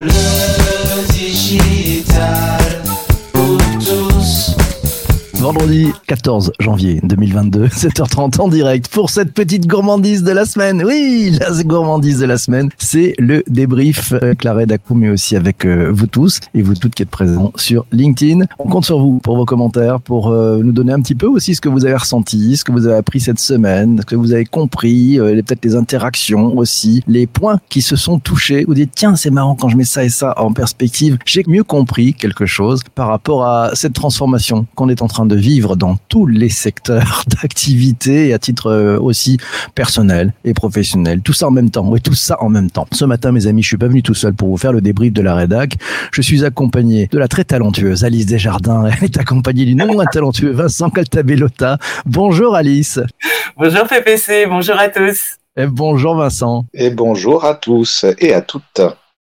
Le Vendredi 14 janvier 2022, 7h30 en direct pour cette petite gourmandise de la semaine. Oui, la gourmandise de la semaine, c'est le débrief euh, avec la rédac, mais aussi avec euh, vous tous et vous toutes qui êtes présents sur LinkedIn. On compte sur vous pour vos commentaires, pour euh, nous donner un petit peu aussi ce que vous avez ressenti, ce que vous avez appris cette semaine, ce que vous avez compris, euh, peut-être les interactions aussi, les points qui se sont touchés. Vous dites, tiens, c'est marrant quand je mets ça et ça en perspective. J'ai mieux compris quelque chose par rapport à cette transformation qu'on est en train de vivre dans tous les secteurs d'activité et à titre euh, aussi personnel et professionnel. Tout ça en même temps. Oui, tout ça en même temps. Ce matin, mes amis, je suis pas venu tout seul pour vous faire le débrief de la rédac. Je suis accompagné de la très talentueuse Alice Desjardins. Elle est accompagnée du non moins talentueux Vincent Caltabellota. Bonjour Alice. Bonjour PPC, bonjour à tous. Et bonjour Vincent. Et bonjour à tous et à toutes.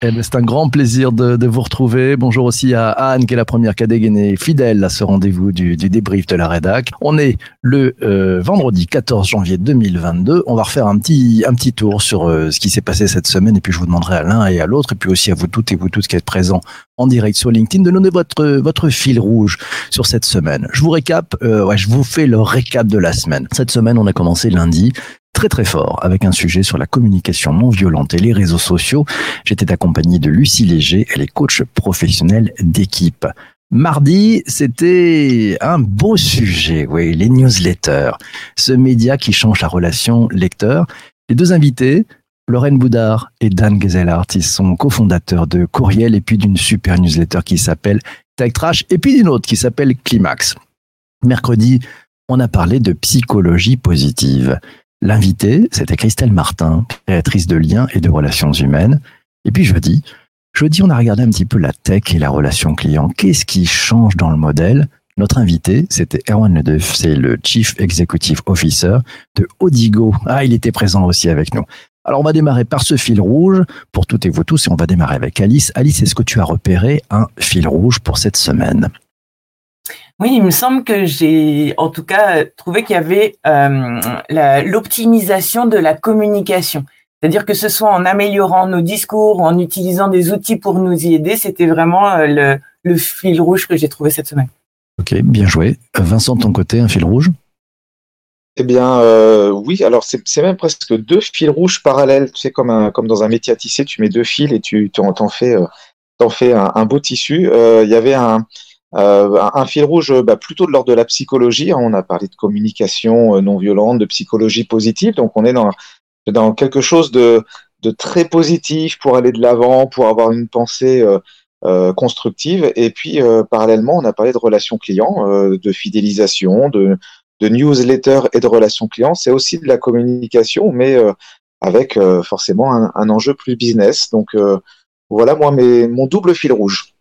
Eh ben, c'est un grand plaisir de, de vous retrouver. Bonjour aussi à Anne, qui est la première qui a dégainé fidèle à ce rendez-vous du, du débrief de la rédac. On est le euh, vendredi 14 janvier 2022. On va refaire un petit, un petit tour sur euh, ce qui s'est passé cette semaine et puis je vous demanderai à l'un et à l'autre et puis aussi à vous toutes et vous tous qui êtes présents en direct sur LinkedIn de donner votre, votre fil rouge sur cette semaine. Je vous récap, euh, ouais, je vous fais le récap de la semaine. Cette semaine, on a commencé lundi très très fort avec un sujet sur la communication non violente et les réseaux sociaux. J'étais accompagné de Lucie Léger, elle est coach professionnelle d'équipe. Mardi, c'était un beau sujet, oui, les newsletters, ce média qui change la relation lecteur. Les deux invités, Lorraine Boudard et Dan Gezelhardt, ils sont cofondateurs de Courriel et puis d'une super newsletter qui s'appelle Tech Trash et puis d'une autre qui s'appelle Climax. Mercredi, on a parlé de psychologie positive. L'invité, c'était Christelle Martin, créatrice de liens et de relations humaines. Et puis jeudi, jeudi, on a regardé un petit peu la tech et la relation client. Qu'est-ce qui change dans le modèle? Notre invité, c'était Erwan Ledeuf, c'est le Chief Executive Officer de Odigo. Ah, il était présent aussi avec nous. Alors, on va démarrer par ce fil rouge pour toutes et vous tous et on va démarrer avec Alice. Alice, est-ce que tu as repéré un fil rouge pour cette semaine? Oui, il me semble que j'ai en tout cas trouvé qu'il y avait euh, l'optimisation de la communication. C'est-à-dire que ce soit en améliorant nos discours ou en utilisant des outils pour nous y aider, c'était vraiment euh, le, le fil rouge que j'ai trouvé cette semaine. Ok, bien joué. Euh, Vincent, de ton côté, un fil rouge? Eh bien, euh, oui, alors c'est même presque deux fils rouges parallèles. Tu sais, comme, un, comme dans un métier à tisser, tu mets deux fils et tu t'en t'en fais, euh, un, un beau tissu. Euh, Il y avait un, euh, un- fil rouge bah, plutôt de l'ordre de la psychologie. hein. On a parlé de communication euh, non violente, de psychologie positive. Donc, on est dans, quelque chose de, très positif pour aller de l'avant, pour avoir une pensée euh, euh, constructive. Et puis, euh, parallèlement, on a parlé de relations clients, euh, de fidélisation, de de newsletter et de relations clients, c'est aussi de la communication, mais euh, avec euh, forcément un, un enjeu plus business. Donc euh, voilà moi mes, mon double fil rouge.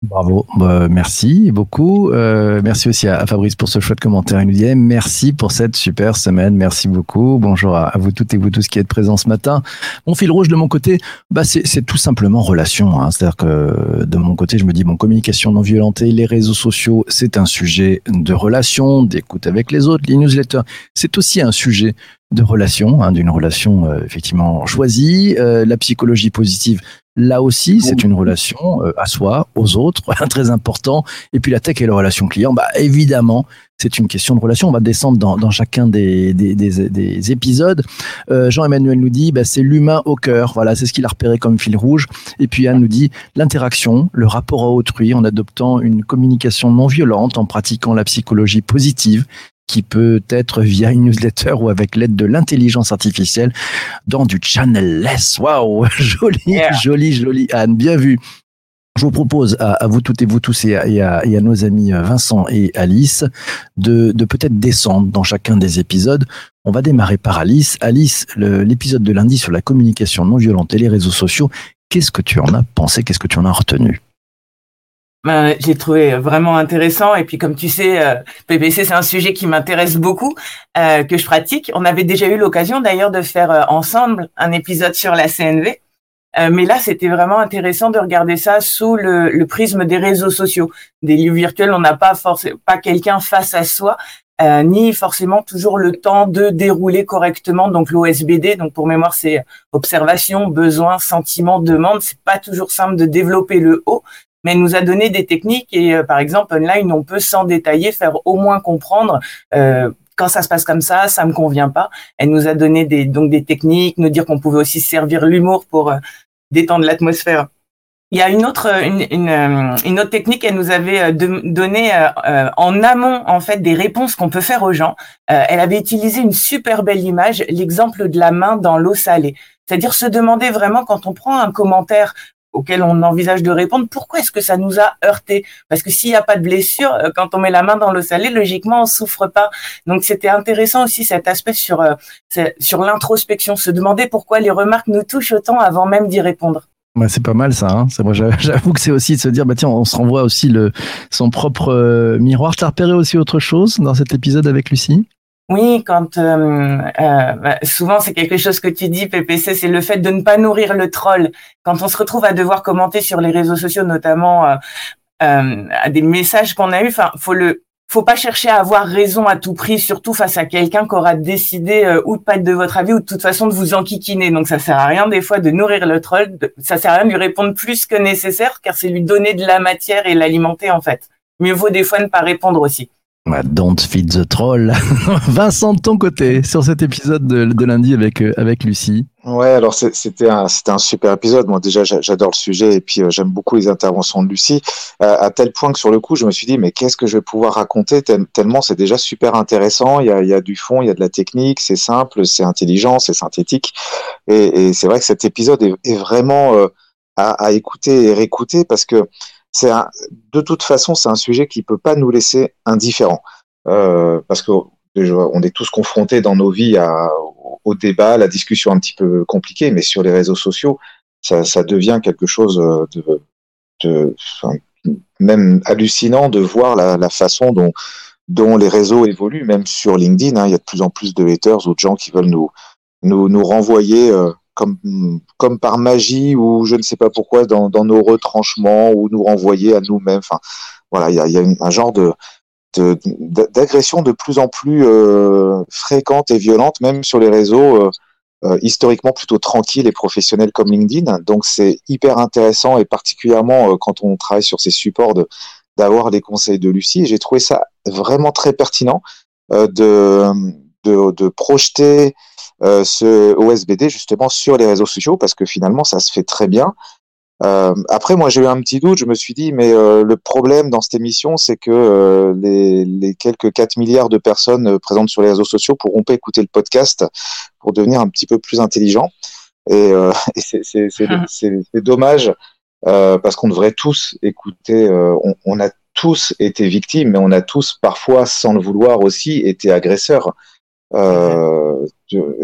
Bravo, Bah, merci beaucoup. Euh, merci aussi à, Fabrice pour ce chouette commentaire. Il nous dit merci pour cette super semaine. Merci beaucoup. Bonjour à, vous toutes et vous tous qui êtes présents ce matin. Mon fil rouge de mon côté, bah c'est c'est tout simplement relation. Hein. C'est-à-dire que de mon côté, je me dis bon, communication non violentée, les réseaux sociaux, c'est un sujet de relation, d'écoute avec les autres. Les newsletters, c'est aussi un sujet de relation, hein, d'une relation euh, effectivement choisie. Euh, la psychologie positive, là aussi, c'est une relation euh, à soi, aux autres, très important. Et puis la tech et la relation client, bah évidemment, c'est une question de relation. On va descendre dans, dans chacun des, des, des, des épisodes. Euh, Jean-Emmanuel nous dit, bah, c'est l'humain au cœur. Voilà, c'est ce qu'il a repéré comme fil rouge. Et puis Anne nous dit, l'interaction, le rapport à autrui, en adoptant une communication non violente, en pratiquant la psychologie positive qui peut être via une newsletter ou avec l'aide de l'intelligence artificielle dans du channel-less. Waouh, joli, Yeah. joli, joli, Anne, bien vu. Je vous propose à, à vous toutes et vous tous et à, et à- et à nos amis euh, Vincent et Alice de, de peut-être descendre dans chacun des épisodes. On va démarrer par Alice. Alice, l'épisode de lundi sur la communication non violente et les réseaux sociaux, qu'est-ce que tu en as pensé? Qu'est-ce que tu en as retenu? Ben, j'ai trouvé vraiment intéressant et puis comme tu sais, euh, PPC c'est un sujet qui m'intéresse beaucoup, euh, que je pratique. On avait déjà eu l'occasion d'ailleurs de faire euh, ensemble un épisode sur la CNV, Euh, mais là c'était vraiment intéressant de regarder ça sous le, le prisme des réseaux sociaux, des lieux virtuels. On n'a pas forcément pas quelqu'un face à soi, euh, ni forcément toujours le temps de dérouler correctement. Donc l'OSBD, donc pour mémoire, c'est observation, besoin, sentiment, demande. C'est pas toujours simple de développer le haut, mais elle nous a donné des techniques et euh, par exemple online, on peut sans détailler faire au moins comprendre. Euh, quand ça se passe comme ça, ça me convient pas. Elle nous a donné des donc des techniques, nous dire qu'on pouvait aussi servir l'humour pour détendre l'atmosphère il y a une autre, une, une, euh, une autre technique qu'elle nous avait euh, donné euh, en amont en fait des réponses qu'on peut faire aux gens. elle avait utilisé une super belle image, l'exemple de la main dans l'eau salée. C'est-à-dire se demander vraiment quand on prend un commentaire auquel on envisage de répondre, pourquoi est-ce que ça nous a heurté Parce que s'il n'y a pas de blessure, quand on met la main dans l'eau salée, logiquement, on souffre pas. Donc c'était intéressant aussi cet aspect sur sur l'introspection, se demander pourquoi les remarques nous touchent autant avant même d'y répondre. Bah, c'est pas mal ça. Hein. Moi, j'avoue que c'est aussi de se dire, bah tiens, on se renvoie aussi le, son propre euh, miroir. T'as repéré aussi autre chose dans cet épisode avec Lucie? Oui, quand euh, euh, bah, souvent c'est quelque chose que tu dis, PPC, c'est le fait de ne pas nourrir le troll. Quand on se retrouve à devoir commenter sur les réseaux sociaux, notamment à des messages qu'on a eus, enfin, faut le faut pas chercher à avoir raison à tout prix, surtout face à quelqu'un qui aura décidé euh, ou de pas être de votre avis ou de toute façon de vous enquiquiner. Donc ça sert à rien des fois de nourrir le troll, ça sert à rien de lui répondre plus que nécessaire car c'est lui donner de la matière et l'alimenter en fait. Mieux vaut des fois ne pas répondre aussi. Don't feed the troll. Vincent, de ton côté, sur cet épisode de, lundi avec, euh, avec Lucie. Ouais, alors c'était un, un super épisode. Moi, déjà, j'adore le sujet et puis euh, j'aime beaucoup les interventions de Lucie, euh, à tel point que sur le coup, je me suis dit, mais qu'est-ce que je vais pouvoir raconter? Tellement c'est déjà super intéressant. Il y, a, il y a du fond, il y a de la technique, c'est simple, c'est intelligent, c'est synthétique. Et, c'est vrai que cet épisode est, est vraiment à, à, écouter et réécouter parce que c'est de toute façon, c'est un sujet qui peut pas nous laisser indifférents, euh, parce que on est tous confrontés dans nos vies à, au débat, à la discussion un petit peu compliquée, mais sur les réseaux sociaux, ça, devient quelque chose de, de même hallucinant de voir la, la, façon dont, dont les réseaux évoluent, même sur LinkedIn. Hein, il y a de plus en plus de haters ou de gens qui veulent nous, nous, nous renvoyer euh, comme, par magie ou je ne sais pas pourquoi dans, nos retranchements ou nous renvoyer à nous-mêmes. Enfin, voilà, il y a, y a un genre de d'agression de, plus en plus euh, fréquente et violente, même sur les réseaux euh, euh, historiquement plutôt tranquilles et professionnels comme LinkedIn. Donc c'est hyper intéressant et particulièrement quand on travaille sur ces supports d'avoir les conseils de Lucie. J'ai trouvé ça vraiment très pertinent de, de, de projeter euh, ce OSBD justement sur les réseaux sociaux parce que finalement ça se fait très bien. Euh, après, moi, j'ai eu un petit doute. Je me suis dit, mais euh, le problème dans cette émission, c'est que les, les, quelques 4 milliards de personnes présentes sur les réseaux sociaux pourront pas écouter le podcast pour devenir un petit peu plus intelligents. Et, et c'est ah. dommage parce qu'on devrait tous écouter. On, on, a tous été victimes, mais on a tous parfois, sans le vouloir aussi, été agresseurs. Euh,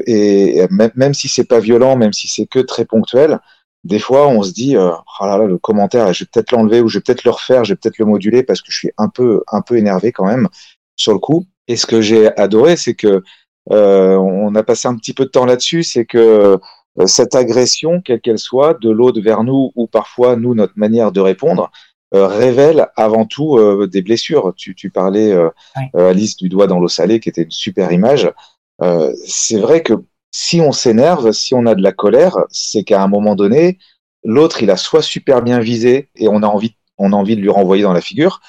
et même, si c'est pas violent, même si c'est que très ponctuel, des fois on se dit euh, oh là là, le commentaire, je vais peut-être l'enlever ou je vais peut-être le refaire, je vais peut-être le moduler parce que je suis un peu un peu énervé quand même sur le coup. Et ce que j'ai adoré, c'est que euh, on a passé un petit peu de temps là-dessus, c'est que euh, cette agression, quelle qu'elle soit, de l'autre vers nous ou parfois nous notre manière de répondre, euh, révèle avant tout euh, des blessures. Tu, tu parlais, euh, Alice, du doigt dans l'eau salée, qui était une super image. c'est vrai que si on s'énerve, si on a de la colère, c'est qu'à un moment donné, l'autre, il a soit super bien visé et on a envie, on a envie de lui renvoyer dans la figure,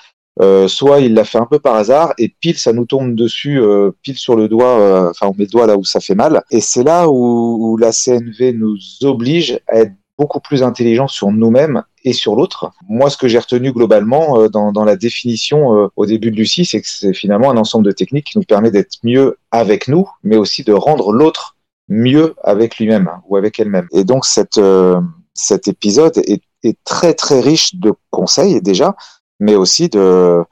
soit il l'a fait un peu par hasard et pile ça nous tombe dessus, pile sur le doigt, enfin on met le doigt là où ça fait mal. Et c'est là où, où, la CNV nous oblige à être beaucoup plus intelligent sur nous-mêmes et sur l'autre. Moi, ce que j'ai retenu globalement euh, dans, dans, la définition euh, au début de Lucie, c'est que c'est finalement un ensemble de techniques qui nous permet d'être mieux avec nous, mais aussi de rendre l'autre mieux avec lui-même hein, ou avec elle-même. Et donc, cette, euh, cet épisode est, est, très très riche de conseils déjà, mais aussi de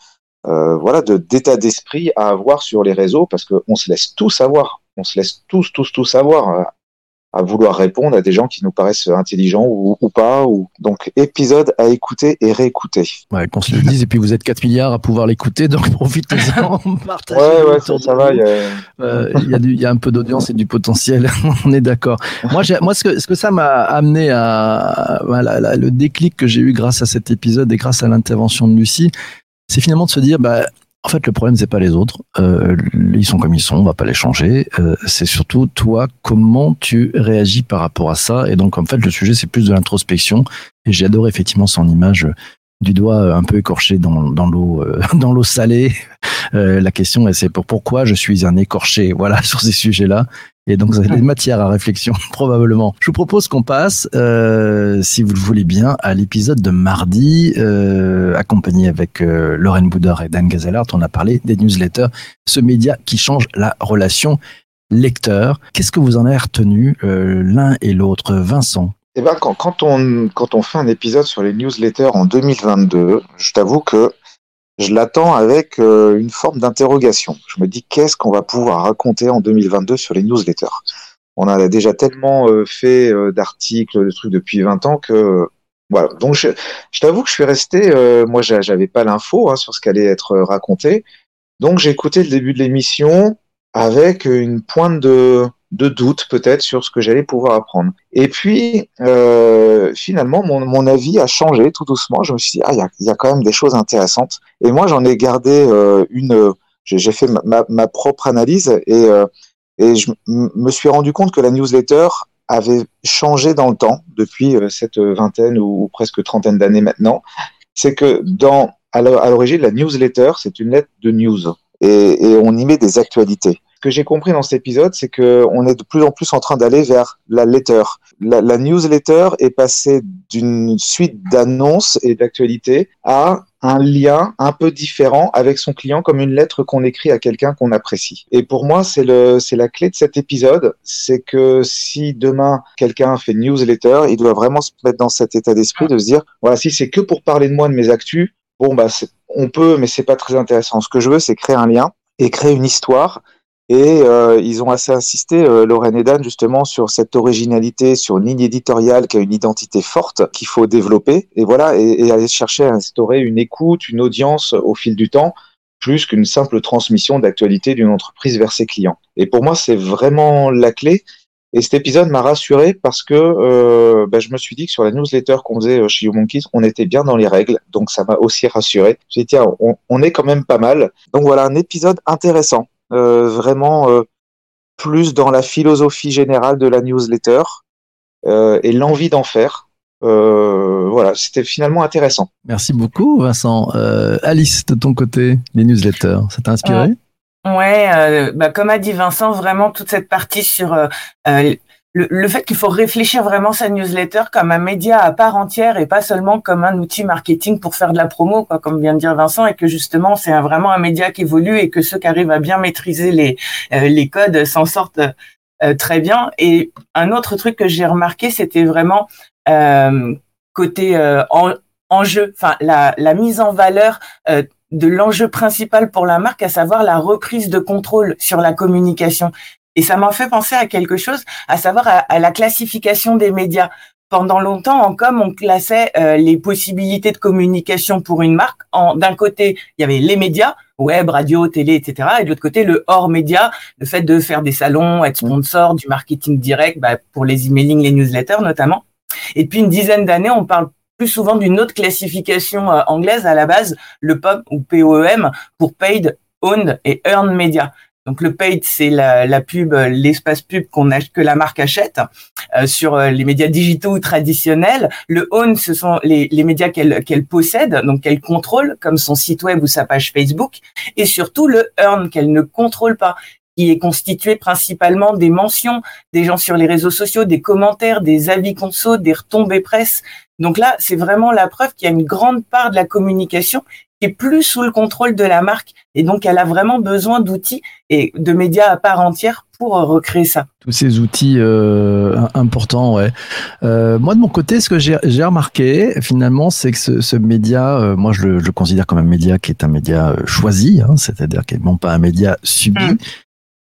voilà de d'état d'esprit à avoir sur les réseaux parce qu'on se laisse tout savoir, on se laisse tous tous tous savoir à vouloir répondre à des gens qui nous paraissent intelligents ou, ou pas. Ou... Donc, épisode à écouter et réécouter. Ouais, qu'on se le dise. Et puis, vous êtes 4 milliards à pouvoir l'écouter, donc profitez-en, partagez. Ouais, ouais, ça, ça, va. Il y a, euh, y a, du, il y a un peu d'audience et du potentiel. On est d'accord. Moi, moi, ce que, ce que ça m'a amené à, voilà, le déclic que j'ai eu grâce à cet épisode et grâce à l'intervention de Lucie, c'est finalement de se dire, bah, En fait, le problème c'est pas les autres. Euh, ils sont comme ils sont, on va pas les changer. Euh, c'est surtout toi, comment tu réagis par rapport à ça. Et donc en fait, le sujet c'est plus de l'introspection. Et j'adore effectivement son image du doigt euh, un peu écorché dans, dans l'eau euh, dans l'eau salée. Euh, la question c'est pour pourquoi je suis un écorché? Voilà sur ces sujets-là. Et donc, vous avez des matières à réflexion, probablement. Je vous propose qu'on passe, euh, si vous le voulez bien, à l'épisode de mardi, euh, accompagné avec euh, Lorraine Boudard et Dan Gazelart. On a parlé des newsletters, ce média qui change la relation lecteur. Qu'est-ce que vous en avez retenu l'un et l'autre? Vincent? Eh ben, quand, quand, on, quand on fait un épisode sur les newsletters en 2022, je t'avoue que je l'attends avec euh, une forme d'interrogation. Je me dis qu'est-ce qu'on va pouvoir raconter en 2022 sur les newsletters? On a déjà tellement euh, fait euh, d'articles, de trucs depuis 20 ans que voilà. Donc je, je t'avoue que je suis resté, euh, moi j'a- j'avais pas l'info hein, sur ce qu'allait être raconté, donc j'ai écouté le début de l'émission avec une pointe de, de doute peut-être sur ce que j'allais pouvoir apprendre. Et puis euh, finalement mon, mon avis a changé tout doucement. Je me suis dit ah il y a, quand même des choses intéressantes. Et moi j'en ai gardé euh, une, j'ai fait ma, ma, propre analyse et euh, et je me suis rendu compte que la newsletter avait changé dans le temps depuis cette vingtaine ou, ou presque trentaine d'années maintenant. C'est que dans à l'origine la newsletter c'est une lettre de news et, et on y met des actualités. Que j'ai compris dans cet épisode, c'est que on est de plus en plus en train d'aller vers la letter. La, newsletter est passée d'une suite d'annonces et d'actualités à un lien un peu différent avec son client, comme une lettre qu'on écrit à quelqu'un qu'on apprécie. Et pour moi, c'est le, c'est la clé de cet épisode, c'est que si demain quelqu'un fait newsletter, il doit vraiment se mettre dans cet état d'esprit de se dire, voilà, si c'est que pour parler de moi, de mes actus, bon bah on peut, mais c'est pas très intéressant. Ce que je veux, c'est créer un lien et créer une histoire. Et euh, ils ont assez insisté, euh, Lorraine et Dan, justement, sur cette originalité, sur une ligne éditoriale qui a une identité forte qu'il faut développer. Et voilà, et, aller chercher à instaurer une écoute, une audience au fil du temps, plus qu'une simple transmission d'actualité d'une entreprise vers ses clients. Et pour moi, c'est vraiment la clé. Et cet épisode m'a rassuré parce que euh, bah, je me suis dit que sur la newsletter qu'on faisait euh, chez YouMonkeys, on était bien dans les règles. Donc ça m'a aussi rassuré. J'ai dit, tiens, on est quand même pas mal. Donc voilà, un épisode intéressant. Euh, vraiment euh, plus dans la philosophie générale de la newsletter euh, et l'envie d'en faire. Euh, voilà, c'était finalement intéressant. Merci beaucoup, Vincent. Euh, Alice, de ton côté, les newsletters, ça t'a inspiré? Ouais, euh, bah, comme a dit Vincent, vraiment toute cette partie sur le, fait qu'il faut réfléchir vraiment sa newsletter comme un média à part entière et pas seulement comme un outil marketing pour faire de la promo, quoi, comme vient de dire Vincent, et que justement c'est vraiment un média qui évolue et que ceux qui arrivent à bien maîtriser les euh, les codes s'en sortent euh, très bien. Et un autre truc que j'ai remarqué, c'était vraiment euh, côté en, enjeu, enfin la, mise en valeur de l'enjeu principal pour la marque, à savoir la reprise de contrôle sur la communication. Et ça m'a fait penser à quelque chose, à savoir à, à la classification des médias. Pendant longtemps, en com, on classait euh, les possibilités de communication pour une marque. En d'un côté, il y avait les médias, web, radio, télé, etc. Et de l'autre côté, le hors média, le fait de faire des salons, être sponsor, du marketing direct, bah, pour les emailing, les newsletters notamment. Et depuis une dizaine d'années, on parle plus souvent d'une autre classification euh, anglaise à la base, le POM ou POEM pour Paid, Owned et Earned Media. Donc le paid, c'est la, la pub, euh, l'espace pub qu'on que la marque achète euh, sur euh, les médias digitaux ou traditionnels. Le own, ce sont les, les médias qu'elle qu'elle possède, donc qu'elle contrôle, comme son site web ou sa page Facebook. Et surtout le earn, qu'elle ne contrôle pas, qui est constitué principalement des mentions des gens sur les réseaux sociaux, des commentaires, des avis conso, des retombées presse. Donc là, c'est vraiment la preuve qu'il y a une grande part de la communication qui est plus sous le contrôle de la marque. Et donc, elle a vraiment besoin d'outils et de médias à part entière pour euh, recréer ça. Tous ces outils euh, im- importants, ouais. Euh, moi, de mon côté, ce que j'ai remarqué, finalement, c'est que ce, ce média, euh, moi, je le, je le considère comme un média qui est un média choisi, hein, c'est-à-dire qui n'est pas un média subi. Mm.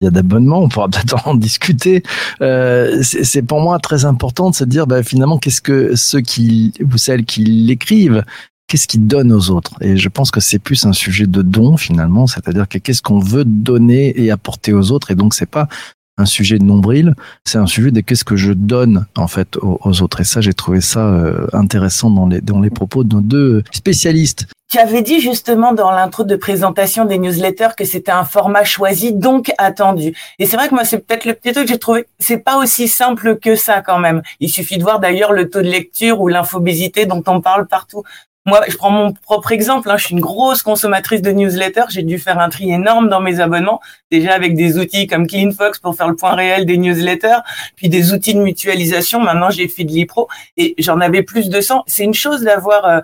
Il y a d'abonnements, on pourra peut-être en discuter. Euh, c'est c'est pour moi très important de se dire, bah, finalement, qu'est-ce que ceux qui, ou celles qui l'écrivent, qu'est-ce qu'ils donnent aux autres? Et je pense que c'est plus un sujet de don finalement, c'est-à-dire que qu'est-ce qu'on veut donner et apporter aux autres. Et donc, c'est pas un sujet de nombril, c'est un sujet de qu'est-ce que je donne en fait aux, aux autres. Et ça, j'ai trouvé ça euh, intéressant dans les dans les propos de nos deux spécialistes. Tu avais dit justement dans l'intro de présentation des newsletters que c'était un format choisi, donc attendu. Et c'est vrai que moi, c'est peut-être le petit truc que j'ai trouvé. C'est pas aussi simple que ça quand même. Il suffit de voir d'ailleurs le taux de lecture ou l'infobésité dont on parle partout. Moi, je prends mon propre exemple. Hein, je suis une grosse consommatrice de newsletters. J'ai dû faire un tri énorme dans mes abonnements, déjà avec des outils comme CleanFox pour faire le point réel des newsletters, puis des outils de mutualisation. Maintenant, j'ai fait de et j'en avais plus de 100. C'est une chose d'avoir euh,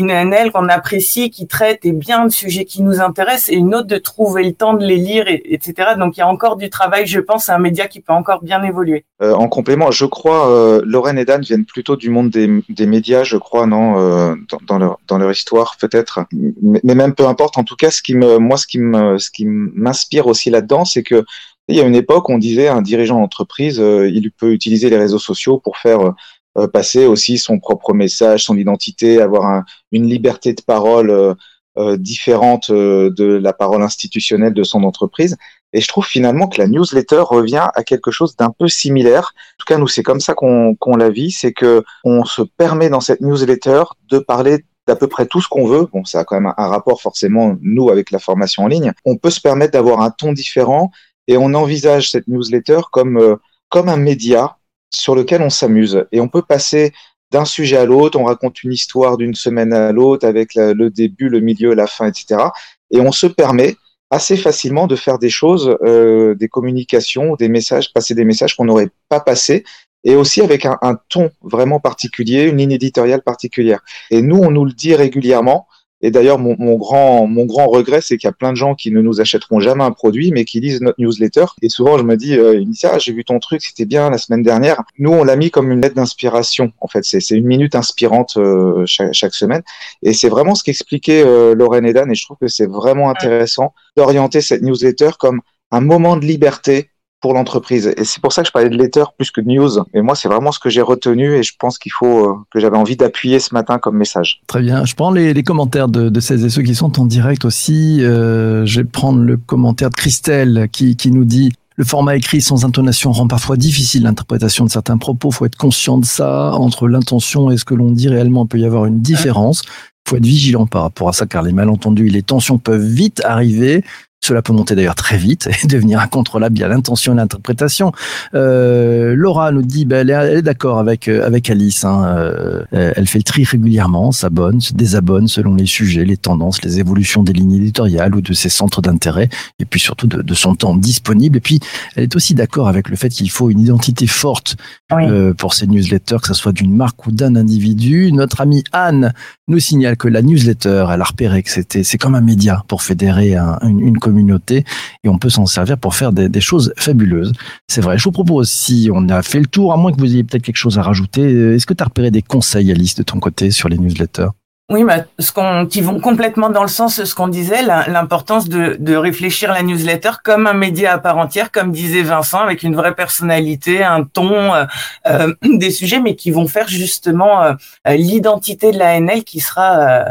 une ANL qu'on apprécie, qui traite et bien de sujets qui nous intéressent, et une autre de trouver le temps de les lire, et, etc. Donc il y a encore du travail, je pense, à un média qui peut encore bien évoluer. Euh, en complément, je crois, euh, Lorraine et Dan viennent plutôt du monde des, médias, je crois, non, euh, dans, leur, dans leur histoire peut-être, mais, mais, même peu importe. En tout cas, ce qui me, moi, ce qui me, ce qui m'inspire aussi là-dedans, c'est que il y a une époque, on disait un dirigeant d'entreprise, euh, il peut utiliser les réseaux sociaux pour faire euh, passer aussi son propre message, son identité, avoir un, une liberté de parole euh, euh différente de la parole institutionnelle de son entreprise. Et je trouve finalement que la newsletter revient à quelque chose d'un peu similaire. En tout cas, nous, c'est comme ça qu'on la vit, c'est que on se permet dans cette newsletter de parler d'à peu près tout ce qu'on veut. Bon, ça a quand même un rapport forcément, nous, avec la formation en ligne. On peut se permettre d'avoir un ton différent et on envisage cette newsletter comme, comme un média sur lequel on s'amuse. Et on peut passer d'un sujet à l'autre, on raconte une histoire d'une semaine à l'autre avec le début, le milieu, la fin, etc. Et on se permet assez facilement de faire des choses, euh, des communications, des messages, passer des messages qu'on n'aurait pas passés, et aussi avec un, un, ton vraiment particulier, une ligne éditoriale particulière. Et nous, on nous le dit régulièrement. Et d'ailleurs, mon, mon, grand, mon grand regret, c'est qu'il y a plein de gens qui ne nous achèteront jamais un produit, mais qui lisent notre newsletter. Et souvent, je me dis, euh, ah, j'ai vu ton truc, c'était bien la semaine dernière. Nous, on l'a mis comme une lettre d'inspiration. En fait, c'est une minute inspirante euh, chaque, chaque, semaine. Et c'est vraiment ce qu'expliquait euh, Lorraine et Dan. Et je trouve que c'est vraiment intéressant d'orienter cette newsletter comme un moment de liberté pour l'entreprise. Et c'est pour ça que je parlais de letter plus que de news. Et moi, c'est vraiment ce que j'ai retenu et je pense qu'il faut euh, que j'avais envie d'appuyer ce matin comme message. Très bien. Je prends les, les commentaires de, de, celles et ceux qui sont en direct aussi. Euh, je vais prendre le commentaire de Christelle qui, qui nous dit le format écrit sans intonation rend parfois difficile l'interprétation de certains propos. Faut être conscient de ça. Entre l'intention et ce que l'on dit réellement, il peut y avoir une différence. Faut être vigilant par rapport à ça, car les malentendus et les tensions peuvent vite arriver. Cela peut monter d'ailleurs très vite et devenir incontrôlable via l'intention et l'interprétation. Euh, Laura nous dit, ben, elle est, d'accord avec euh, avec Alice. Hein, euh, elle fait le tri régulièrement, s'abonne, se désabonne selon les sujets, les tendances, les évolutions des lignes éditoriales ou de ses centres d'intérêt, et puis surtout de, de, son temps disponible. Et puis, elle est aussi d'accord avec le fait qu'il faut une identité forte oui. euh, pour ces newsletters, que ce soit d'une marque ou d'un individu. Notre amie Anne nous signale que la newsletter, elle a repéré que c'était c'est comme un média pour fédérer un, une, une communauté et on peut s'en servir pour faire des, choses fabuleuses. C'est vrai. Je vous propose, si on a fait le tour, à moins que vous ayez peut-être quelque chose à rajouter, est-ce que tu as repéré des conseils, Alice, de ton côté sur les newsletters? Oui, bah, ce qu'on, qui vont complètement dans le sens de ce qu'on disait, l'importance de, de réfléchir la newsletter comme un média à part entière, comme disait Vincent, avec une vraie personnalité, un ton, euh, euh, des sujets, mais qui vont faire justement euh, l'identité de la NL qui sera euh,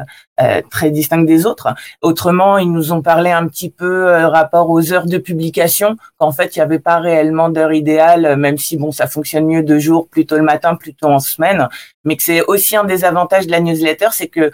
très distinct des autres. Autrement, ils nous ont parlé un petit peu euh, rapport aux heures de publication, qu'en fait, il n'y avait pas réellement d'heure idéale, euh, même si bon, ça fonctionne mieux de jour, plutôt le matin, plutôt en semaine, mais que c'est aussi un des avantages de la newsletter, c'est que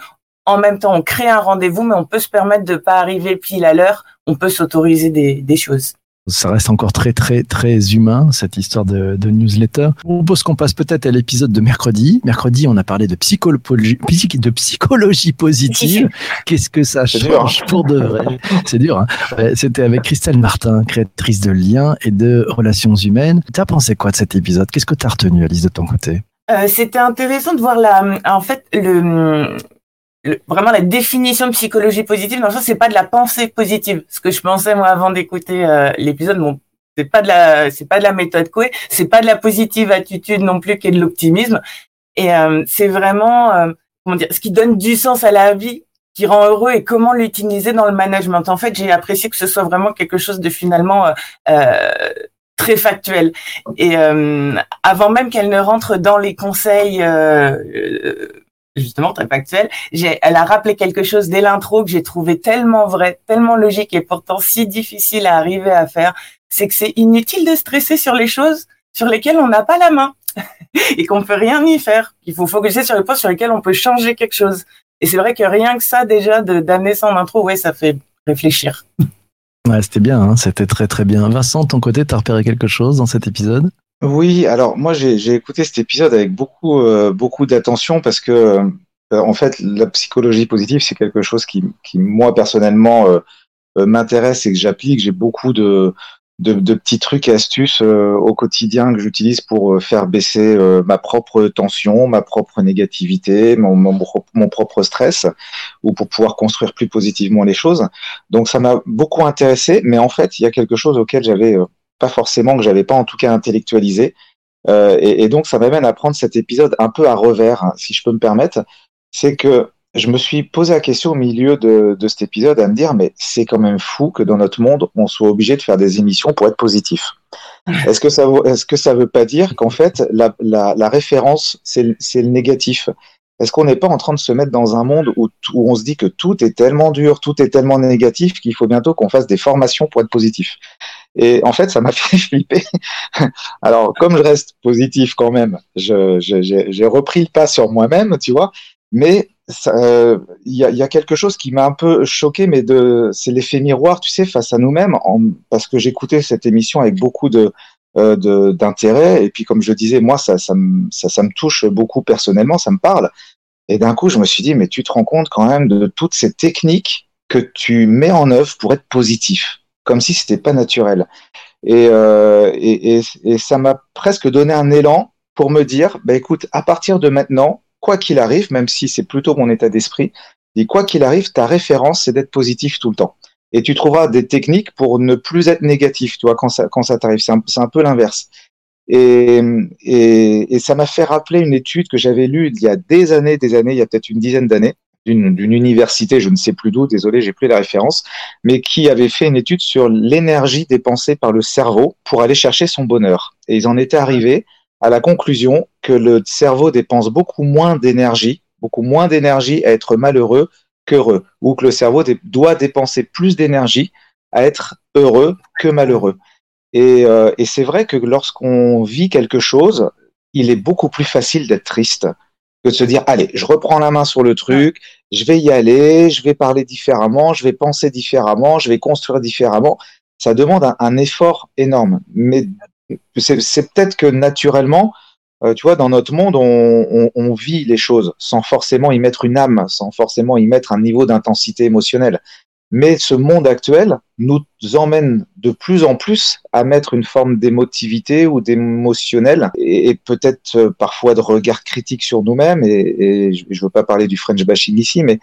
en même temps, on crée un rendez-vous, mais on peut se permettre de pas arriver pile à l'heure. On peut s'autoriser des, des choses ça reste encore très très très humain cette histoire de, de newsletter. Je propose qu'on passe peut-être à l'épisode de mercredi. Mercredi, on a parlé de psychologie, de psychologie positive. Qu'est-ce que ça change pour de vrai? C'est dur. Hein C'était avec Christelle Martin, créatrice de liens et de relations humaines. Tu as pensé quoi de cet épisode? Qu'est-ce que tu as retenu, Alice, de ton côté? Euh, C'était intéressant de voir la, en fait, le vraiment la définition de psychologie positive dans le sens c'est pas de la pensée positive. Ce que je pensais moi avant d'écouter euh, l'épisode bon c'est pas de la c'est pas de la méthode Coué c'est pas de la positive attitude non plus qui est de l'optimisme. Et euh, c'est vraiment euh, comment dire ce qui donne du sens à la vie qui rend heureux et comment l'utiliser dans le management. En fait j'ai apprécié que ce soit vraiment quelque chose de finalement euh, très factuel. Et avant même qu'elle ne rentre dans les conseils justement très factuel. Elle a rappelé quelque chose dès l'intro que j'ai trouvé tellement vrai, tellement logique et pourtant si difficile à arriver à faire. C'est que c'est inutile de stresser sur les choses sur lesquelles on n'a pas la main et qu'on peut rien y faire. Il faut focuser sur les points sur lesquels on peut changer quelque chose. Et c'est vrai que rien que ça, déjà, de d'amener ça en intro, ouais, ça fait réfléchir. Ouais, c'était bien, hein, c'était très très bien. Vincent, ton côté, t'as repéré quelque chose dans cet épisode? Oui, alors moi j'ai écouté cet épisode avec beaucoup euh, beaucoup d'attention parce que euh, en fait la psychologie positive c'est quelque chose qui qui moi personnellement euh, euh, m'intéresse et que j'applique. J'ai beaucoup de de, de petits trucs et astuces euh, au quotidien que j'utilise pour euh, faire baisser ma propre tension, ma propre négativité, mon, mon, mon propre stress, ou pour pouvoir construire plus positivement les choses. Donc ça m'a beaucoup intéressé, mais en fait il y a quelque chose auquel j'avais pas forcément, que j'avais pas en tout cas intellectualisé, Euh, et, et donc ça m'amène à prendre cet épisode un peu à revers, hein, si je peux me permettre, c'est que je me suis posé la question au milieu de, de cet épisode à me dire, mais c'est quand même fou que dans notre monde, on soit obligé de faire des émissions pour être positif. Est-ce que ça, est-ce que ça veut pas dire qu'en fait, la, la, la référence, c'est le, négatif? Est-ce qu'on n'est pas en train de se mettre dans un monde où on se dit que tout est tellement dur, tout est tellement négatif qu'il faut bientôt qu'on fasse des formations pour être positif? Et en fait, ça m'a fait flipper. Alors, comme je reste positif quand même, j'ai repris le pas sur moi-même, tu vois, mais euh, il y, a, y a quelque chose qui m'a un peu choqué, mais de, c'est l'effet miroir, tu sais, face à nous-mêmes, parce que j'écoutais cette émission avec beaucoup de euh, d'intérêt, et puis comme je disais, moi, ça, ça, me, ça, ça me touche beaucoup personnellement, ça me parle. Et d'un coup, je me suis dit, mais tu te rends compte quand même de toutes ces techniques que tu mets en œuvre pour être positif, comme si c'était pas naturel. Et, euh, et, et, et ça m'a presque donné un élan pour me dire, bah écoute, à partir de maintenant, quoi qu'il arrive, même si c'est plutôt mon état d'esprit, dis quoi qu'il arrive, ta référence, c'est d'être positif tout le temps. Et tu trouveras des techniques pour ne plus être négatif, tu vois, quand ça, quand ça t'arrive. C'est un, un peu l'inverse. Et, et, et ça m'a fait rappeler une étude que j'avais lue il y a des années, des années, il y a peut-être une dizaine d'années, d'une université, je ne sais plus d'où, désolé, j'ai plus la référence, mais qui avait fait une étude sur l'énergie dépensée par le cerveau pour aller chercher son bonheur. Et ils en étaient arrivés à la conclusion que le cerveau dépense beaucoup moins d'énergie, beaucoup moins d'énergie à être malheureux qu'heureux, ou que le cerveau doit dépenser plus d'énergie à être heureux que malheureux. Euh, et c'est vrai que lorsqu'on vit quelque chose, il est beaucoup plus facile d'être triste de se dire, allez, je reprends la main sur le truc, je vais y aller, je vais parler différemment, je vais penser différemment, je vais construire différemment. Ça demande un, effort énorme. Mais c'est peut-être que naturellement, euh, tu vois, dans notre monde, on, on, on vit les choses sans forcément y mettre une âme, sans forcément y mettre un niveau d'intensité émotionnelle. Mais ce monde actuel nous emmène de plus en plus à mettre une forme d'émotivité ou d'émotionnel et, et peut-être euh, parfois de regard critique sur nous-mêmes. Et, et je ne veux pas parler du French bashing ici, mais,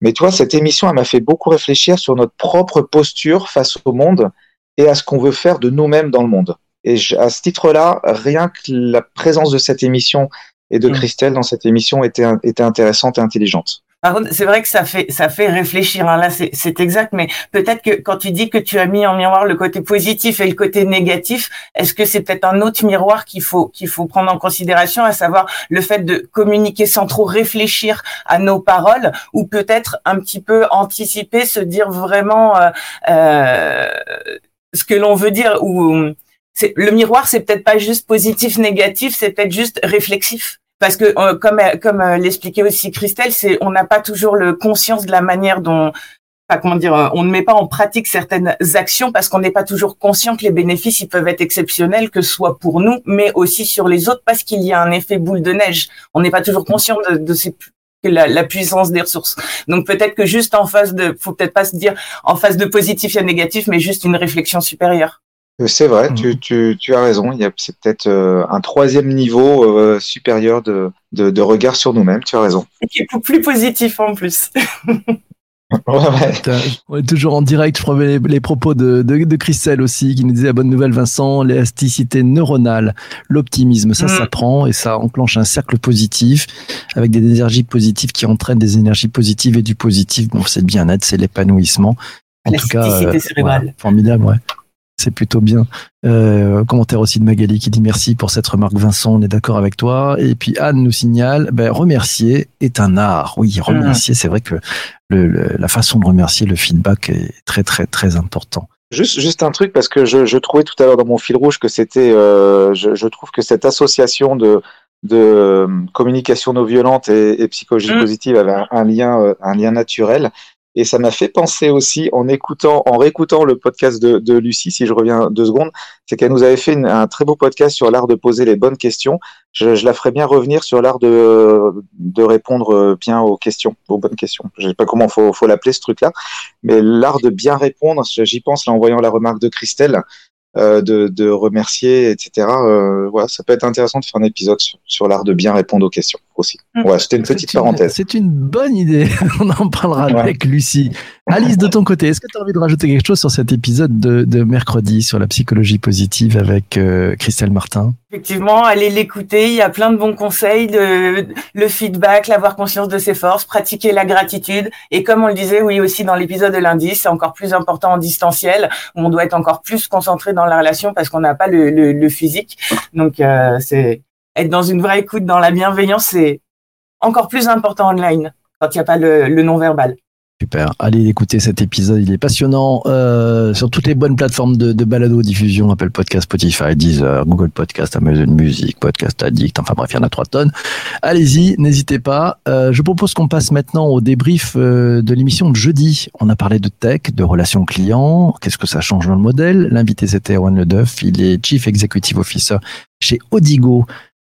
mais tu vois, cette émission, elle m'a fait beaucoup réfléchir sur notre propre posture face au monde et à ce qu'on veut faire de nous-mêmes dans le monde. Et je- à ce titre-là, rien que la présence de cette émission et de Mm. Christelle dans cette émission était, était intéressante et intelligente. Par contre, c'est vrai que ça fait ça fait réfléchir. hein. Là, c'est exact. Mais peut-être que quand tu dis que tu as mis en miroir le côté positif et le côté négatif, est-ce que c'est peut-être un autre miroir qu'il faut qu'il faut prendre en considération, à savoir le fait de communiquer sans trop réfléchir à nos paroles, ou peut-être un petit peu anticiper, se dire vraiment euh, euh, ce que l'on veut dire. Ou le miroir, c'est peut-être pas juste positif négatif, c'est peut-être juste réflexif parce que euh, comme comme euh, l'expliquait aussi Christelle, c'est on n'a pas toujours le conscience de la manière dont comment dire, euh, on ne met pas en pratique certaines actions parce qu'on n'est pas toujours conscient que les bénéfices ils peuvent être exceptionnels que ce soit pour nous, mais aussi sur les autres parce qu'il y a un effet boule de neige. On n'est pas toujours conscient de, la, la puissance des ressources. Donc peut-être que juste en face de, faut peut-être pas se dire en face de positif et négatif, mais juste une réflexion supérieure. Euh, C'est vrai, Mhm. tu, tu, tu as raison. Il y a c'est peut-être euh, un troisième niveau euh, supérieur de, de, de regard sur nous-mêmes. Tu as raison. Et qui est plus positif en plus. Ouais, ouais. Putain, On est toujours en direct, je prenais les, les propos de, de, de Christelle aussi, qui nous disait la bonne nouvelle Vincent, l'élasticité neuronale, l'optimisme, ça Mm. s'apprend et ça enclenche un cercle positif avec des énergies positives qui entraînent des énergies positives et du positif. Bon, c'est le bien-être, c'est l'épanouissement. En tout cas, Plasticité cérébrale. ouais, formidable, ouais. C'est plutôt bien. Euh, commentaire aussi de Magali qui dit merci pour cette remarque Vincent, on est d'accord avec toi. Et puis Anne nous signale, ben, remercier est un art. Oui, remercier, c'est vrai que le, le- la façon de remercier, le feedback est très très très important. Juste, juste un truc parce que je, je trouvais tout à l'heure dans mon fil rouge que c'était, euh, je, je trouve que cette association de de euh, communication non violente et, et psychologie Mm. positive avait un, un lien, euh, un lien naturel. Et ça m'a fait penser aussi en écoutant, en réécoutant le podcast de, de Lucie, si je reviens deux secondes, c'est qu'elle nous avait fait un très beau podcast sur l'art de poser les bonnes questions. Je, la ferais bien revenir sur l'art de, répondre euh, bien aux questions, aux bonnes questions. Je sais pas comment faut, faut l'appeler ce truc-là, mais l'art de bien répondre. J'y pense là en voyant la remarque de Christelle, euh, de, remercier, etc. Euh, voilà, ça peut être intéressant de faire un épisode sur l'art de bien répondre aux questions aussi. Mm. C'était une petite C'est une- parenthèse. C'est une bonne idée. On en parlera Ouais. avec Lucie. Alice, de ton côté, est-ce que tu as envie de rajouter quelque chose sur cet épisode de, de mercredi sur la psychologie positive avec euh, Christelle Martin? Effectivement, allez l'écouter. Il y a plein de bons conseils, de, le feedback, l'avoir conscience de ses forces, pratiquer la gratitude. Et comme on le disait, oui, aussi dans l'épisode de lundi, c'est encore plus important en distanciel. où On doit être encore plus concentré dans la relation parce qu'on n'a pas le, le, le physique. Donc, euh, c'est être dans une vraie écoute, dans la bienveillance, c'est encore plus important online quand il n'y a pas le, non-verbal. Super. Allez écouter cet épisode, il est passionnant euh, sur toutes les bonnes plateformes de, de balado diffusion, Apple Podcast, Spotify, Deezer, Google Podcast, Amazon Music, Podcast Addict. Enfin bref, il y en a trois tonnes. Allez-y, n'hésitez pas. Euh, je propose qu'on passe maintenant au débrief euh, de l'émission de jeudi. On a parlé de tech, de relations clients. Qu'est-ce que ça change dans le modèle? L'invité c'était Erwan Ledeuf. Il est Chief Executive Officer chez Odigo.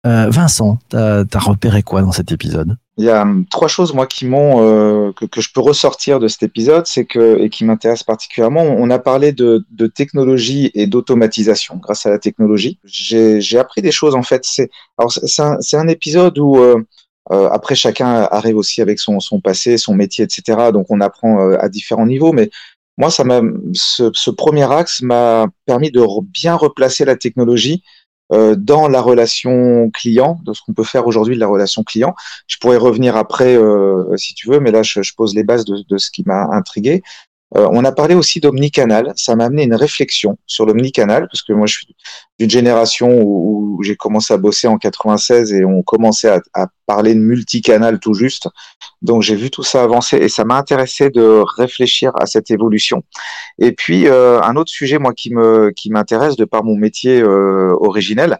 Euh, Vincent, t'as as repéré quoi dans cet épisode? Il y a hum, trois choses moi qui m'ont euh, que, je peux ressortir de cet épisode, c'est que et qui m'intéressent particulièrement. On a parlé de, technologie et d'automatisation grâce à la technologie. J'ai appris des choses en fait. C'est alors c'est un, épisode où euh, après chacun arrive aussi avec son passé, son métier, etc. Donc on apprend à différents niveaux, mais moi ça ce, premier axe m'a permis de bien replacer la technologie dans la relation client, de ce qu'on peut faire aujourd'hui de la relation client. Je pourrais revenir après euh, si tu veux, mais là je, je pose les bases de, de ce qui m'a intrigué. Euh, on a parlé aussi d'omnicanal. Ça m'a amené une réflexion sur l'omnicanal parce que moi je suis d'une génération où, j'ai commencé à bosser en 96 et on commençait à, à parler de multicanal tout juste. Donc j'ai vu tout ça avancer et ça m'a intéressé de réfléchir à cette évolution. Et puis euh, un autre sujet moi qui me qui m'intéresse de par mon métier euh, originel,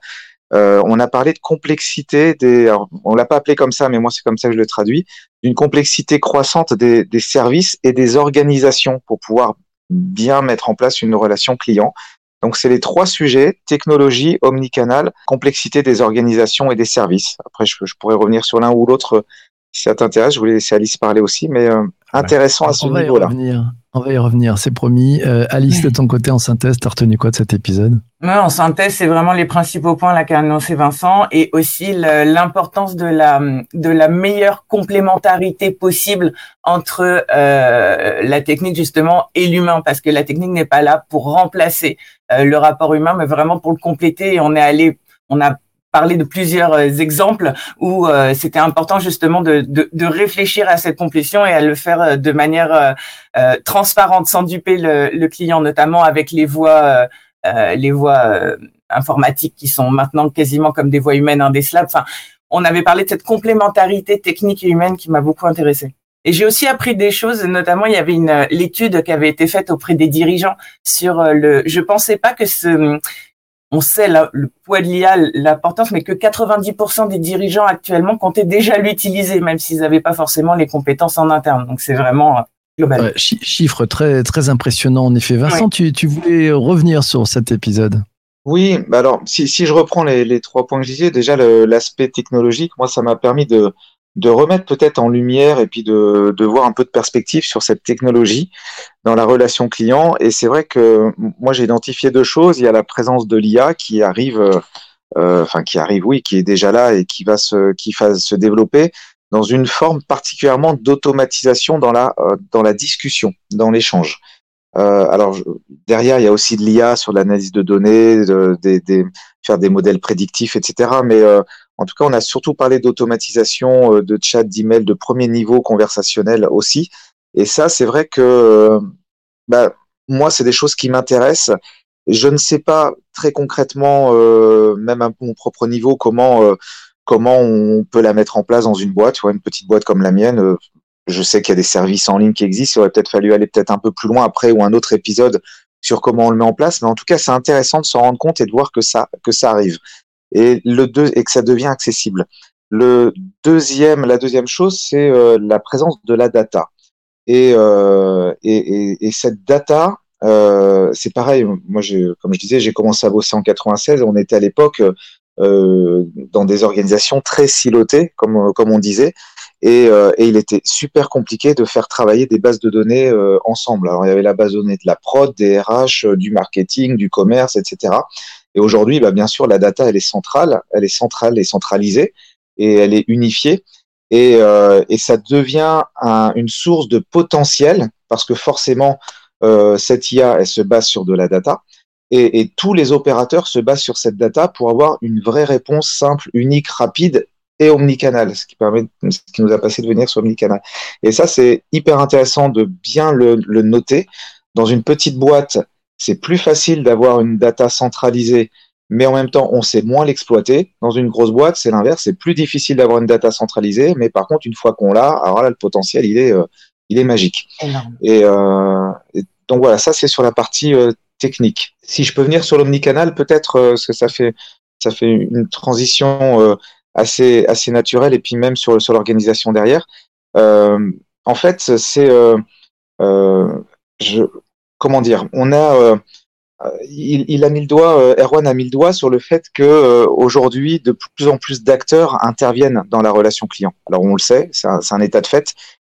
euh, on a parlé de complexité des. alors, on l'a pas appelé comme ça, mais moi c'est comme ça que je le traduis. D'une complexité croissante des, des services et des organisations pour pouvoir bien mettre en place une relation client. Donc c'est les trois sujets technologie, omnicanal, complexité des organisations et des services. Après je, je pourrais revenir sur l'un ou l'autre euh, si ça t'intéresse. Je voulais laisser Alice parler aussi, mais euh, intéressant à ce niveau-là. revenir. On va y revenir, c'est promis. Euh, Alice, de ton côté, en synthèse, t'as retenu quoi de cet épisode? Ouais, en synthèse, c'est vraiment les principaux points là qu'a annoncé Vincent et aussi l'importance de la de la meilleure complémentarité possible entre euh, la technique justement et l'humain parce que la technique n'est pas là pour remplacer euh, le rapport humain mais vraiment pour le compléter et on est allé on a parlé de plusieurs euh, exemples où euh, c'était important justement de, de, de réfléchir à cette complétion et à le faire euh, de manière transparente sans duper le, le client notamment avec les voix les euh, informatiques qui sont maintenant quasiment comme des voies humaines indécelables. Enfin, on avait parlé de cette complémentarité technique et humaine qui m'a beaucoup intéressée. Et j'ai aussi appris des choses, notamment il y avait une l'étude qui avait été faite auprès des dirigeants sur le. Je pensais pas que ce, on sait la- le poids de l'IA, l'importance, mais que 90% des dirigeants actuellement comptaient déjà l'utiliser, même s'ils n'avaient pas forcément les compétences en interne. Donc c'est vraiment euh, global. Ouais, chi- Chiffre très, très impressionnant, en effet. Vincent, tu, tu voulais revenir sur cet épisode Oui, bah alors si, si je reprends les, les trois points que je disais, déjà l'aspect technologique, moi ça m'a permis de, de remettre peut-être en lumière et puis de, de voir un peu de perspective sur cette technologie dans la relation client. Et c'est vrai que moi j'ai identifié deux choses. Il y a la présence de l'IA qui arrive, euh, euh, enfin qui arrive, oui, qui est déjà là et qui va se, qui va se développer dans une forme particulièrement d'automatisation dans la, euh, dans la discussion, dans l'échange. Euh, alors derrière, il y a aussi de l'IA sur l'analyse de données, de, faire des modèles prédictifs, etc. Mais euh, en tout cas, on a surtout parlé d'automatisation, euh, de chat, d'email, de premier niveau conversationnel aussi. Et ça, c'est vrai que euh, bah, moi, c'est des choses qui m'intéressent. Je ne sais pas très concrètement, euh, même à mon propre niveau, comment euh, comment on peut la mettre en place dans une boîte, vois, une petite boîte comme la mienne. je sais qu'il y a des services en ligne qui existent. Il aurait peut-être fallu aller peut-être un peu plus loin après ou un autre épisode sur comment on le met en place. Mais en tout cas, c'est intéressant de s'en rendre compte et de voir que ça, que ça arrive. Et le deux, et que ça devient accessible. Le deuxième, la deuxième chose, c'est euh, la présence de la data. Et, euh, et, et, et, cette data, euh, c'est pareil. Moi, comme je disais, j'ai commencé à bosser en 96. On était à l'époque euh, dans des organisations très silotées, comme, comme on disait. Et, euh, et, il était super compliqué de faire travailler des bases de données euh, ensemble. Alors, il y avait la base de données de la prod, des RH, du marketing, du commerce, etc. Et aujourd'hui, bah, bien sûr, la data, elle est centrale, elle est centrale et centralisée, et elle est unifiée. Et, euh, ça devient un, une source de potentiel, parce que forcément, euh, cette IA, elle se base sur de la data. Et, tous les opérateurs se basent sur cette data pour avoir une vraie réponse simple, unique, rapide et omnicanal, ce qui nous a passé de venir sur omnicanal. Et ça, c'est hyper intéressant de bien le, noter. Dans une petite boîte, c'est plus facile d'avoir une data centralisée, mais en même temps, on sait moins l'exploiter. Dans une grosse boîte, c'est l'inverse, c'est plus difficile d'avoir une data centralisée, mais par contre, une fois qu'on l'a, alors là, le potentiel, il est, euh, il est magique. Et, euh, et, donc voilà, ça c'est sur la partie euh, technique. Si je peux venir sur l'omnicanal, peut-être, euh, parce que ça fait, ça fait une transition euh, assez assez naturel et puis même sur sur l'organisation derrière. Euh, en fait, c'est euh, euh, je comment dire, on a euh, il, a mis le doigt, Erwan a mis le doigt sur le fait que aujourd'hui de plus en plus d'acteurs interviennent dans la relation client. Alors on le sait, c'est un, état de fait,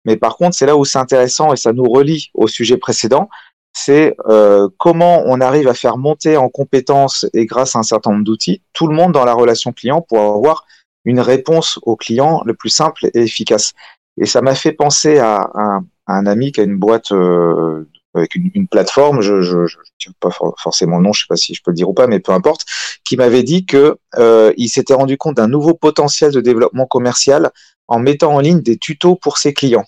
mais par contre c'est là où c'est intéressant et ça nous relie au sujet précédent, c'est euh, comment on arrive à faire monter en compétences et grâce à un certain nombre d'outils tout le monde dans la relation client pour avoir une réponse au client le plus simple et efficace. Et ça m'a fait penser à, un ami qui a une boîte euh, avec une, une, plateforme, je ne tiens pas for forcément le nom, je sais pas si je peux le dire ou pas, mais peu importe, qui m'avait dit que euh, il s'était rendu compte d'un nouveau potentiel de développement commercial en mettant en ligne des tutos pour ses clients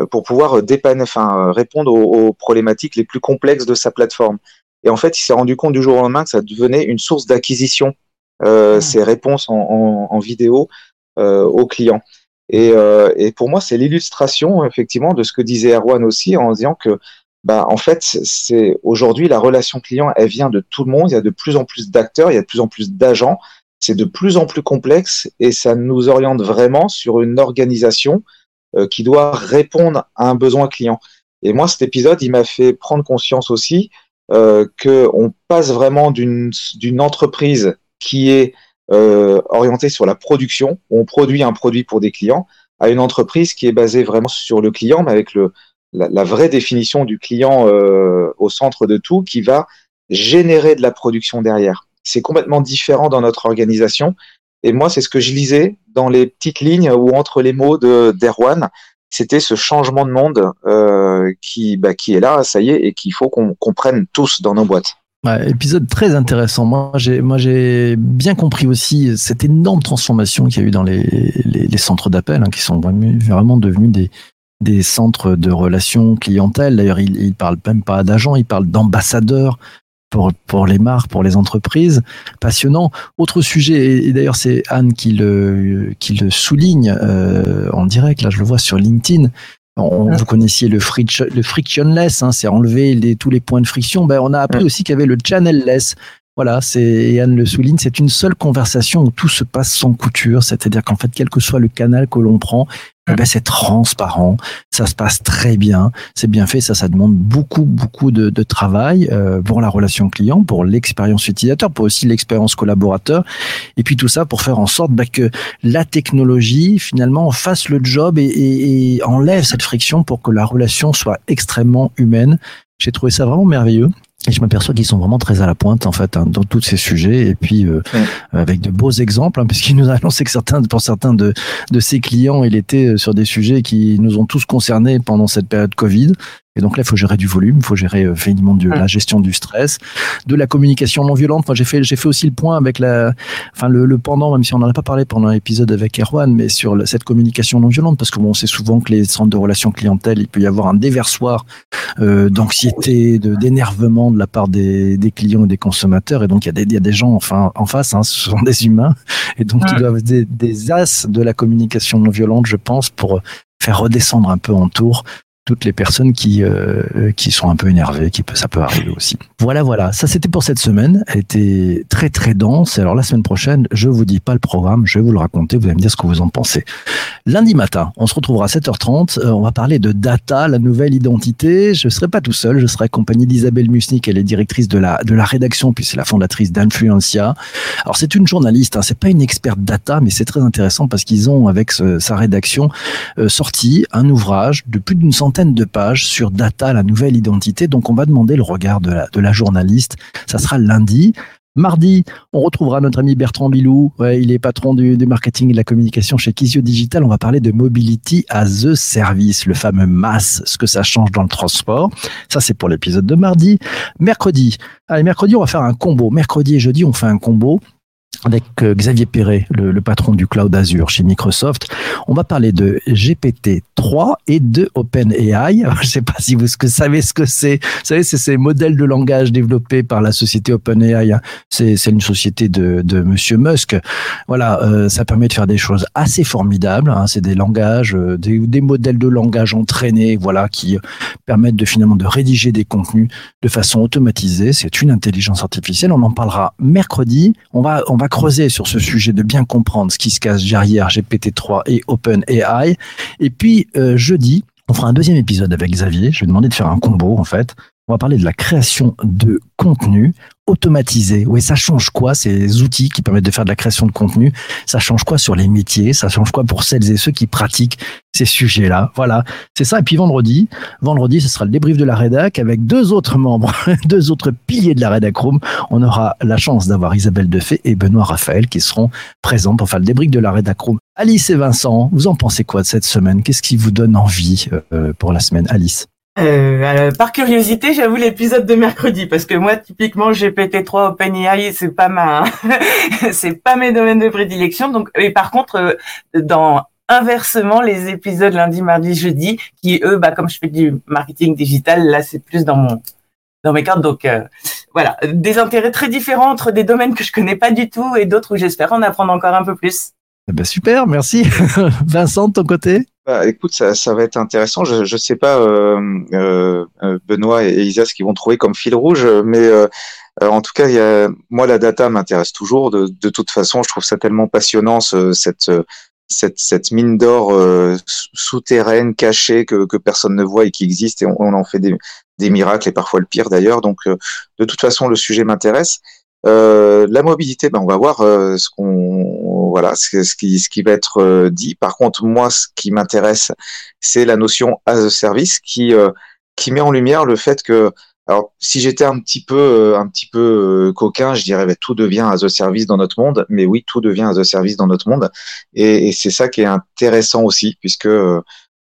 euh, pour pouvoir dépanner, enfin répondre aux, aux, problématiques les plus complexes de sa plateforme. Et en fait, il s'est rendu compte du jour au lendemain que ça devenait une source d'acquisition euh, ces réponses en, en, en vidéo euh, aux clients. Et, euh, et, pour moi, c'est l'illustration effectivement de ce que disait Erwan aussi en disant que bah, en fait, c'est aujourd'hui la relation client, elle vient de tout le monde. Il y a de plus en plus d'acteurs, il y a de plus en plus d'agents. C'est de plus en plus complexe et ça nous oriente vraiment sur une organisation euh, qui doit répondre à un besoin client. Et moi, cet épisode, il m'a fait prendre conscience aussi euh, que on passe vraiment d'une entreprise qui est euh, orienté sur la production, où on produit un produit pour des clients, à une entreprise qui est basée vraiment sur le client, mais avec le, la, vraie définition du client euh, au centre de tout, qui va générer de la production derrière. C'est complètement différent dans notre organisation. Et moi, c'est ce que je lisais dans les petites lignes ou entre les mots de d'Erwan. C'était ce changement de monde euh, qui, bah, qui est là, ça y est, et qu'il faut qu'on comprenne tous dans nos boîtes. Épisode très intéressant. Moi, j'ai, bien compris aussi cette énorme transformation qu'il y a eu dans les, centres d'appel, hein, qui sont vraiment devenus des, des centres de relations clientèle. D'ailleurs, il, il parle même pas d'agents, il parle d'ambassadeurs pour, pour les marques, pour les entreprises. Passionnant. Autre sujet, et d'ailleurs, c'est Anne qui le, qui le souligne euh, en direct. Là, je le vois sur LinkedIn. On, vous connaissiez le, friction, le frictionless, hein, c'est enlever les, tous les points de friction. Ben, on a appris aussi qu'il y avait le channelless. Voilà, c'est Anne le souligne, c'est une seule conversation où tout se passe sans couture, c'est-à-dire qu'en fait, quel que soit le canal que l'on prend, eh ben, c'est transparent, ça se passe très bien, c'est bien fait, ça, ça demande beaucoup, beaucoup de, de travail euh, pour la relation client, pour l'expérience utilisateur, pour aussi l'expérience collaborateur, et puis tout ça pour faire en sorte bah, que la technologie finalement fasse le job et, et, et enlève cette friction pour que la relation soit extrêmement humaine. J'ai trouvé ça vraiment merveilleux. Et je m'aperçois qu'ils sont vraiment très à la pointe en fait hein, dans tous ces sujets et puis euh, ouais. avec de beaux exemples hein, puisqu'il nous a annoncé que certains pour certains de de ses clients il était sur des sujets qui nous ont tous concernés pendant cette période Covid et donc là, il faut gérer du volume, il faut gérer euh, de la gestion du stress, de la communication non violente. Moi, j'ai fait, j'ai fait aussi le point avec la, enfin le, le pendant, même si on n'en a pas parlé pendant l'épisode avec Erwan, mais sur le, cette communication non violente, parce que bon, on sait souvent que les centres de relations clientèle, il peut y avoir un déversoir euh, d'anxiété, de d'énervement de la part des, des clients et des consommateurs, et donc il y a des, il y a des gens enfin en face, hein, ce sont des humains, et donc ils doivent des, des as de la communication non violente, je pense, pour faire redescendre un peu en tour toutes les personnes qui euh, qui sont un peu énervées, qui peut, ça peut arriver aussi. Voilà, voilà. Ça c'était pour cette semaine. Elle était très très dense. Alors la semaine prochaine, je vous dis pas le programme, je vais vous le raconter. Vous allez me dire ce que vous en pensez. Lundi matin, on se retrouvera à 7h30. Euh, on va parler de data, la nouvelle identité. Je serai pas tout seul. Je serai accompagné d'Isabelle Musnik. Elle est directrice de la de la rédaction, puis c'est la fondatrice d'Influencia. Alors c'est une journaliste. Hein, c'est pas une experte data, mais c'est très intéressant parce qu'ils ont avec sa rédaction euh, sorti un ouvrage de plus d'une centaine de pages sur data, la nouvelle identité. Donc on va demander le regard de la, journaliste. Ça sera lundi. Mardi, on retrouvera notre ami Bertrand Bilou. Il est patron du, du, marketing et de la communication chez Kizio Digital. On va parler de Mobility as a Service, le fameux MAS, ce que ça change dans le transport. Ça, c'est pour l'épisode de mardi. Mercredi, allez, mercredi, on va faire un combo. Mercredi et jeudi, on fait un combo avec euh, Xavier Perret, le, patron du cloud Azure chez Microsoft. On va parler de GPT-3 et de OpenAI. Je ne sais pas si vous savez ce que c'est. Vous savez, c'est ces modèles de langage développés par la société OpenAI. Hein. C'est une société de, de Monsieur Musk. Voilà, euh, ça permet de faire des choses assez formidables. Hein. C'est des langages, euh, des, modèles de langage entraînés, voilà, qui permettent de finalement de rédiger des contenus de façon automatisée. C'est une intelligence artificielle. On en parlera mercredi. On va, va creuser sur ce sujet de bien comprendre ce qui se cache derrière GPT-3 et OpenAI. Et puis euh, jeudi, on fera un deuxième épisode avec Xavier. Je vais demander de faire un combo en fait. On va parler de la création de contenu automatisé. Oui, ça change quoi ces outils qui permettent de faire de la création de contenu? Ça change quoi sur les métiers? Ça change quoi pour celles et ceux qui pratiquent ces sujets-là? Voilà, c'est ça. Et puis vendredi, vendredi, ce sera le débrief de la rédac avec deux autres membres, deux autres piliers de la rédac room. On aura la chance d'avoir Isabelle Defay et Benoît Raphaël qui seront présents pour faire le débrief de la rédac room. Alice et Vincent, vous en pensez quoi de cette semaine? Qu'est-ce qui vous donne envie euh, pour la semaine, Alice? Euh, par curiosité, j'avoue l'épisode de mercredi parce que moi, typiquement, GPT-3 OpenAI, c'est pas ma, c'est pas mes domaines de prédilection. Donc, et par contre, euh, dans inversement les épisodes lundi, mardi, jeudi, qui eux, bah comme je fais du marketing digital, là, c'est plus dans mon dans mes cartes. Donc euh, voilà, des intérêts très différents entre des domaines que je connais pas du tout et d'autres où j'espère en apprendre encore un peu plus. Eh ben super, merci. Vincent, de ton côté? Bah, écoute, ça, va être intéressant. Je ne sais pas, euh, euh, Benoît et Isa, ce qu'ils vont trouver comme fil rouge, mais euh, en tout cas, moi, la data m'intéresse toujours. De, toute façon, je trouve ça tellement passionnant, ce, cette, mine d'or euh, souterraine, cachée, que, personne ne voit et qui existe, et on, en fait des, des miracles, et parfois le pire d'ailleurs. Donc, de toute façon, le sujet m'intéresse. Euh, la mobilité, ben on va voir euh, ce qu'on voilà ce, qui ce qui va être euh, dit. Par contre, moi, ce qui m'intéresse, c'est la notion as a service qui qui met en lumière le fait que alors si j'étais un petit peu un petit peu coquin, je dirais ben, tout devient as a service dans notre monde. Mais oui, tout devient as a service dans notre monde, et, et c'est ça qui est intéressant aussi, puisque euh,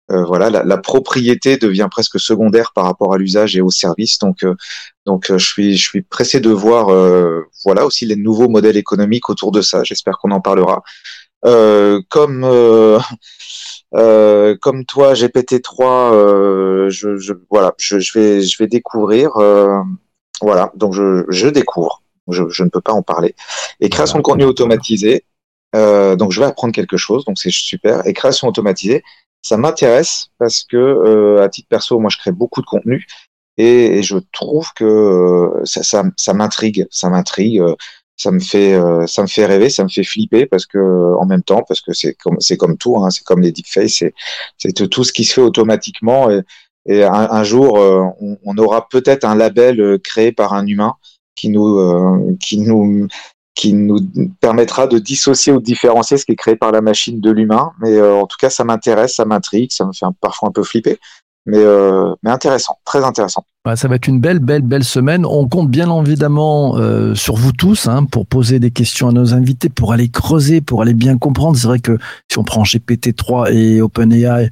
voilà, la, la, propriété devient presque secondaire par rapport à l'usage et au service. Donc, euh, donc, euh, je suis, je suis pressé de voir, voilà, aussi les nouveaux modèles économiques autour de ça. J'espère qu'on en parlera. comme comme toi, GPT-3, je, je, voilà, je, je, vais, je vais découvrir. voilà, donc je, je découvre. Je, je, ne peux pas en parler. Et création de contenu automatisé. donc, je vais apprendre quelque chose. Donc, c'est super. Et création automatisée ça m'intéresse parce que euh, à titre perso, moi je crée beaucoup de contenu et, et je trouve que euh, ça, ça, ça m'intrigue, ça m'intrigue, euh, ça me fait euh, ça me fait rêver, ça me fait flipper parce que en même temps parce que c'est comme c'est comme tout, hein, c'est comme les deepfakes, c'est tout ce qui se fait automatiquement et, et un, jour on, on aura peut-être un label créé par un humain qui nous qui nous qui nous permettra de dissocier ou de différencier ce qui est créé par la machine de l'humain. Mais euh, en tout cas, ça m'intéresse, ça m'intrigue, ça me fait parfois un peu flipper. Mais, euh, mais intéressant, très intéressant. Ouais, ça va être une belle, belle, belle semaine. On compte bien évidemment euh, sur vous tous hein, pour poser des questions à nos invités, pour aller creuser, pour aller bien comprendre. C'est vrai que si on prend GPT-3 et OpenAI,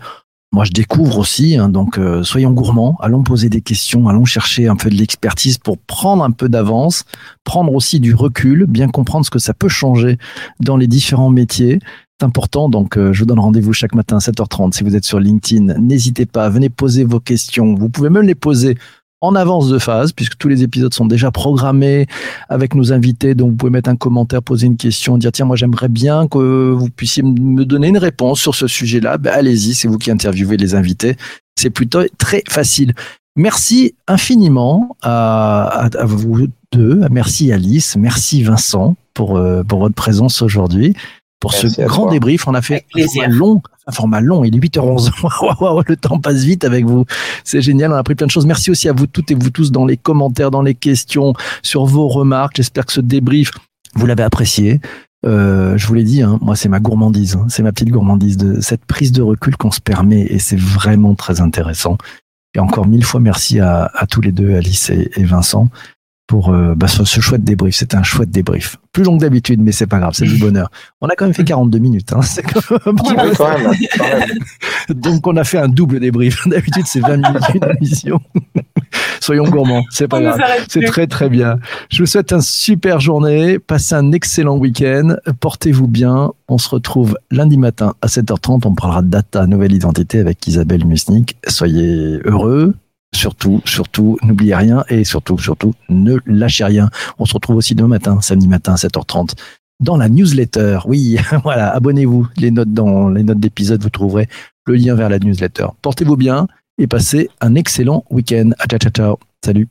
moi, je découvre aussi, hein, donc euh, soyons gourmands, allons poser des questions, allons chercher un peu de l'expertise pour prendre un peu d'avance, prendre aussi du recul, bien comprendre ce que ça peut changer dans les différents métiers. C'est important, donc euh, je vous donne rendez-vous chaque matin à 7h30. Si vous êtes sur LinkedIn, n'hésitez pas, venez poser vos questions. Vous pouvez même les poser en avance de phase, puisque tous les épisodes sont déjà programmés avec nos invités. Donc, vous pouvez mettre un commentaire, poser une question, dire tiens, moi j'aimerais bien que vous puissiez me donner une réponse sur ce sujet-là. Ben, allez-y, c'est vous qui interviewez les invités. C'est plutôt très facile. Merci infiniment à, vous deux. Merci Alice, merci Vincent pour, euh, pour votre présence aujourd'hui. Pour ce grand débrief, on a fait un format long, un format long, il est 8h11. le temps passe vite avec vous. C'est génial, on a appris plein de choses. Merci aussi à vous toutes et vous tous dans les commentaires, dans les questions, sur vos remarques. J'espère que ce débrief, vous l'avez apprécié. Euh, je vous l'ai dit, hein, moi c'est ma gourmandise, hein. c'est ma petite gourmandise de cette prise de recul qu'on se permet et c'est vraiment très intéressant. Et encore mille fois merci à, tous les deux, Alice et, Vincent, pour euh, bah, ce, chouette débrief. C'était un chouette débrief. Plus long que d'habitude, mais c'est pas grave, c'est du bonheur. On a quand même fait 42 minutes. Hein, c'est Donc on a fait un double débrief. D'habitude c'est 20 minutes une émission. Soyons gourmands, c'est pas grave. C'est très très bien. Je vous souhaite une super journée, passez un excellent week-end, portez-vous bien. On se retrouve lundi matin à 7h30. On parlera de data, nouvelle identité avec Isabelle Musnik. Soyez heureux, surtout, surtout, n'oubliez rien et surtout, surtout, ne lâchez rien. On se retrouve aussi demain matin, samedi matin à 7h30 dans la newsletter. Oui, voilà, abonnez-vous. Les notes dans les notes d'épisode, vous trouverez le lien vers la newsletter. Portez-vous bien et passez un excellent week-end. Ciao, ciao, ciao. Salut.